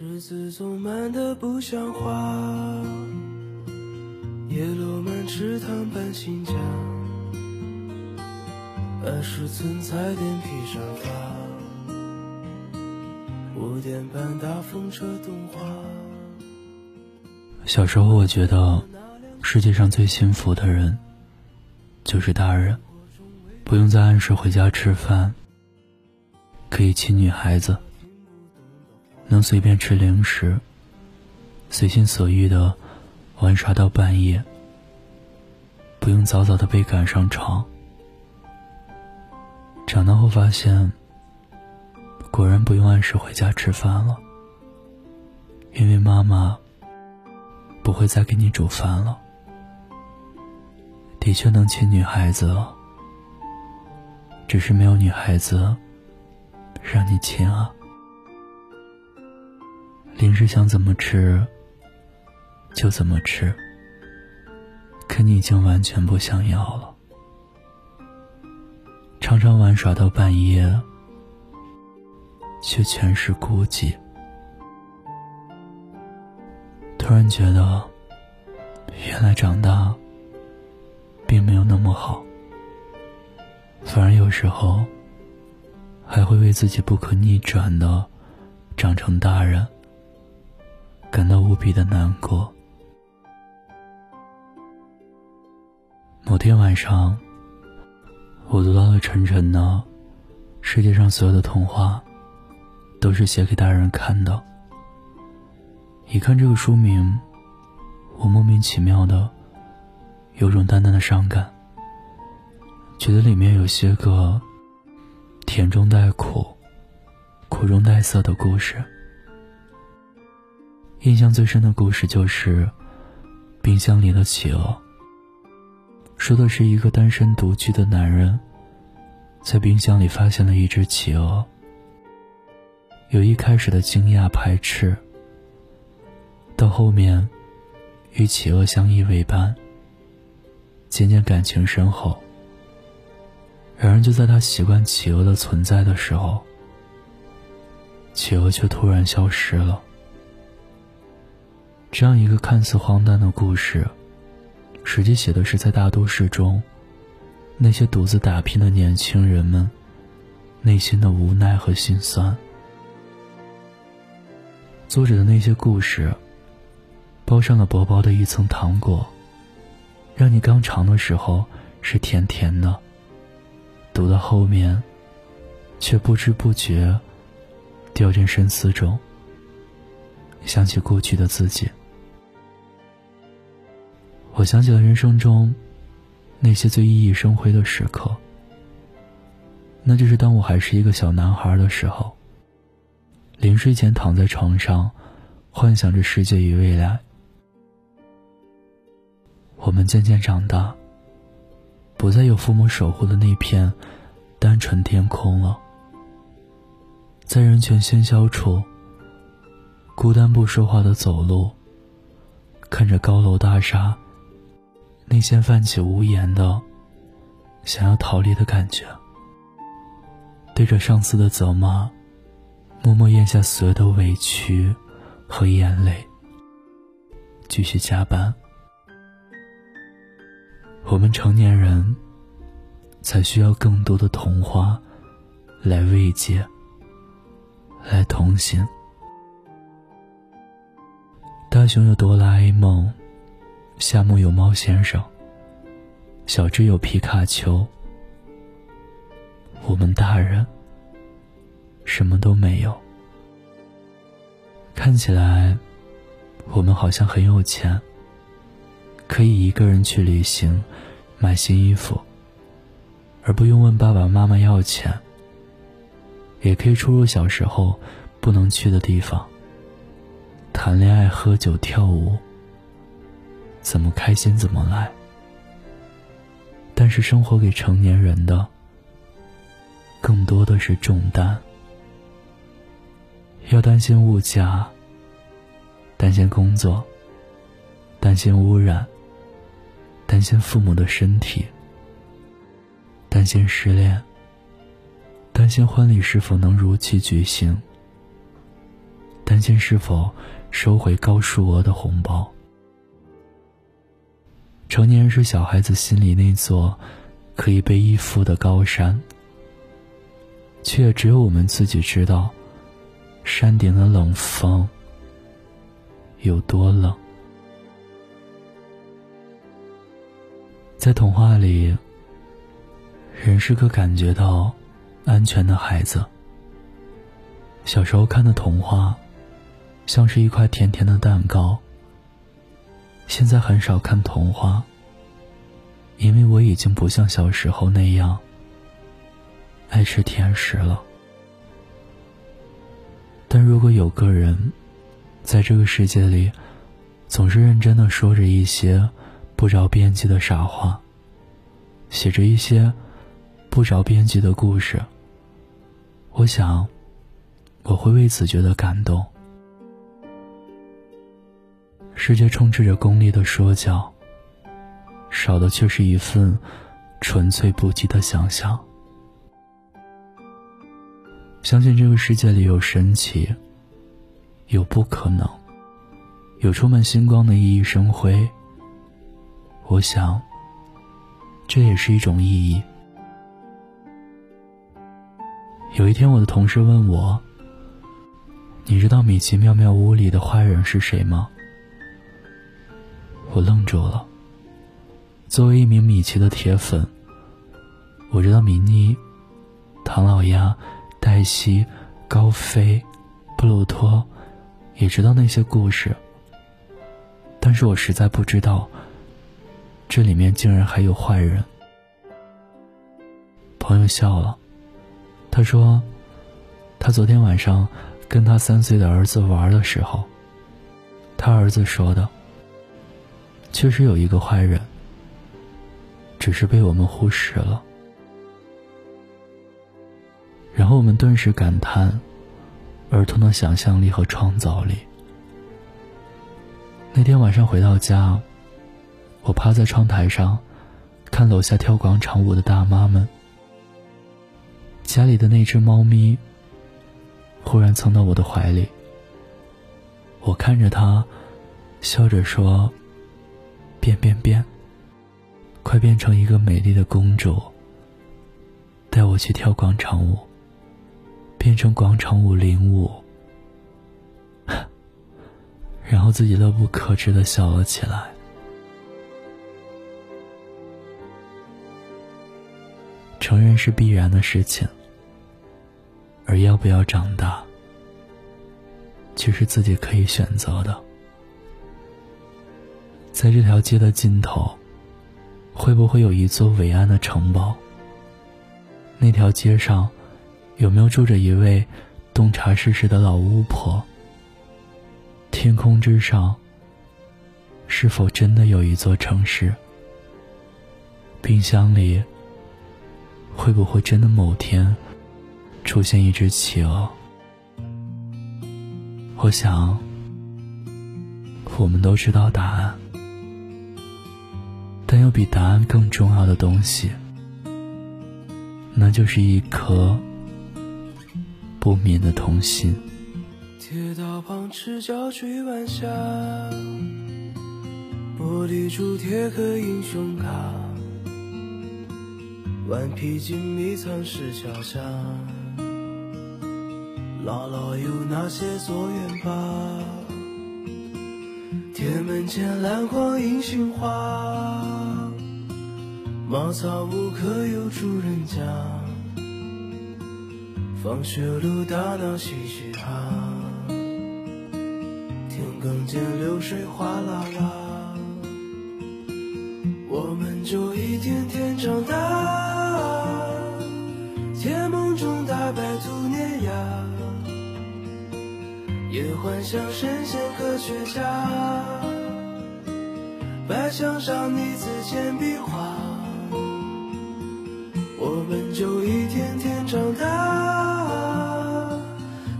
日子总慢得不像话，叶落满池塘搬新家，儿时存在脸皮上发，五点半大风车动画。小时候，我觉得世界上最幸福的人就是大人，不用再按时回家吃饭，可以亲女孩子。能随便吃零食，随心所欲的玩耍到半夜，不用早早的被赶上床。长大后发现，果然不用按时回家吃饭了，因为妈妈不会再给你煮饭了。的确能亲女孩子，只是没有女孩子让你亲啊。零食想怎么吃就怎么吃，可你已经完全不想要了。常常玩耍到半夜，却全是孤寂。突然觉得，原来长大并没有那么好，反而有时候还会为自己不可逆转的长成大人。感到无比的难过。某天晚上，我读到了晨晨的《世界上所有的童话都是写给大人看的》。一看这个书名，我莫名其妙的有种淡淡的伤感，觉得里面有些个甜中带苦、苦中带涩的故事。印象最深的故事就是冰箱里的企鹅。说的是一个单身独居的男人，在冰箱里发现了一只企鹅。由一开始的惊讶排斥，到后面与企鹅相依为伴，渐渐感情深厚。然而就在他习惯企鹅的存在的时候，企鹅却突然消失了。这样一个看似荒诞的故事，实际写的是在大都市中，那些独自打拼的年轻人们内心的无奈和心酸。作者的那些故事，包上了薄薄的一层糖果，让你刚尝的时候是甜甜的，读到后面，却不知不觉掉进深思中，想起过去的自己。我想起了人生中那些最熠熠生辉的时刻，那就是当我还是一个小男孩的时候，临睡前躺在床上，幻想着世界与未来。我们渐渐长大，不再有父母守护的那片单纯天空了，在人群喧嚣处，孤单不说话的走路，看着高楼大厦。内心泛起无言的想要逃离的感觉，对着上司的责骂，默默咽下所有的委屈和眼泪，继续加班。我们成年人才需要更多的童话来慰藉，来同行。熊有哆啦 A 梦。夏目有猫先生，小智有皮卡丘，我们大人什么都没有。看起来，我们好像很有钱，可以一个人去旅行，买新衣服，而不用问爸爸妈妈要钱。也可以出入小时候不能去的地方，谈恋爱、喝酒、跳舞。怎么开心怎么来，但是生活给成年人的更多的是重担，要担心物价，担心工作，担心污染，担心父母的身体，担心失恋，担心婚礼是否能如期举行，担心是否收回高数额的红包。成年人是小孩子心里那座可以被依附的高山，却也只有我们自己知道，山顶的冷风有多冷。在童话里，人是个感觉到安全的孩子。小时候看的童话，像是一块甜甜的蛋糕。现在很少看童话，因为我已经不像小时候那样爱吃甜食了。但如果有个人，在这个世界里，总是认真的说着一些。不着边际的傻话，写着一些不着边际的故事。我想，我会为此觉得感动。世界充斥着功利的说教，少的却是一份纯粹不羁的想象。相信这个世界里有神奇，有不可能，有充满星光的熠熠生辉。我想，这也是一种意义。有一天，我的同事问我：“你知道米奇妙妙屋里的坏人是谁吗？”我愣住了。作为一名米奇的铁粉，我知道米妮、唐老鸭、黛西、高飞、布鲁托，也知道那些故事，但是我实在不知道。这里面竟然还有坏人。朋友笑了，他说：“他昨天晚上跟他三岁的儿子玩的时候，他儿子说的，确实有一个坏人，只是被我们忽视了。”然后我们顿时感叹，儿童的想象力和创造力。那天晚上回到家。我趴在窗台上，看楼下跳广场舞的大妈们。家里的那只猫咪忽然蹭到我的怀里，我看着它，笑着说：“变变变，快变成一个美丽的公主，带我去跳广场舞，变成广场舞领舞。”然后自己乐不可支的笑了起来。成人是必然的事情，而要不要长大，却是自己可以选择的。在这条街的尽头，会不会有一座伟岸的城堡？那条街上，有没有住着一位洞察世事的老巫婆？天空之上，是否真的有一座城市？冰箱里。会不会真的某天出现一只企鹅？我想，我们都知道答案，但有比答案更重要的东西，那就是一颗不眠的童心。铁道旁赤脚追晚霞，玻璃珠铁盒英雄卡。顽皮筋迷藏石桥下，姥姥有那些作业吧？铁门前蓝黄银杏花，茅草屋可有住人家？放学路打闹嬉嘻哈，田埂间流水哗啦啦，我们就一天天长大。甜梦中大白兔碾压，也幻想神仙科学家。白墙上你字简笔画，我们就一天天长大。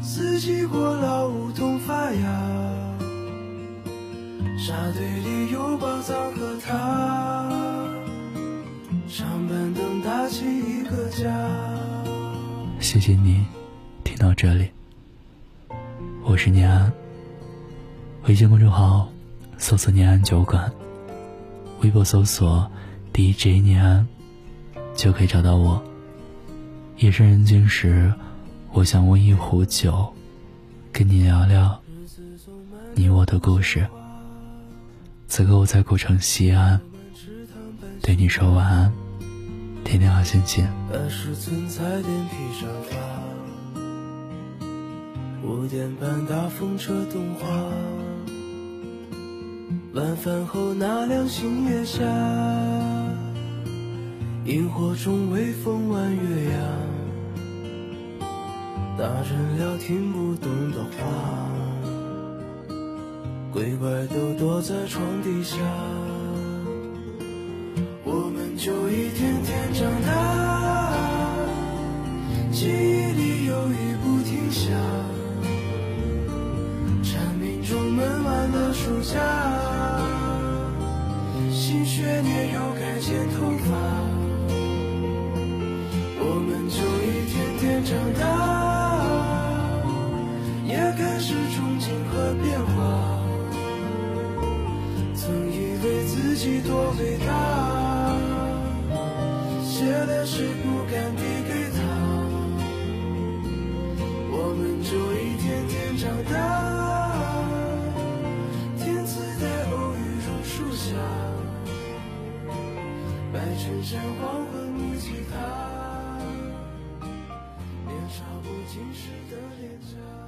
四季过老，梧桐发芽，沙堆里有宝藏和他，长板凳搭起一个家。谢谢你听到这里，我是念安。微信公众号搜索“念安酒馆”，微博搜索 “DJ 念安”，就可以找到我。夜深人静时，我想温一壶酒，跟你聊聊你我的故事。此刻我在古城西安，对你说晚安，天天好心情。五点半，大风车动画。晚饭后那凉星月下，萤火虫微风弯月牙，大人聊听不懂的话，鬼怪都躲在床底下，我们就一天天长大，记忆里有雨不停下。蝉鸣中闷完了暑假，新学年又该剪头发，却不敢递给他，我们就一天天长大。天赐的偶遇榕树下白衬衫，黄昏，木吉他，年少不经事的脸颊。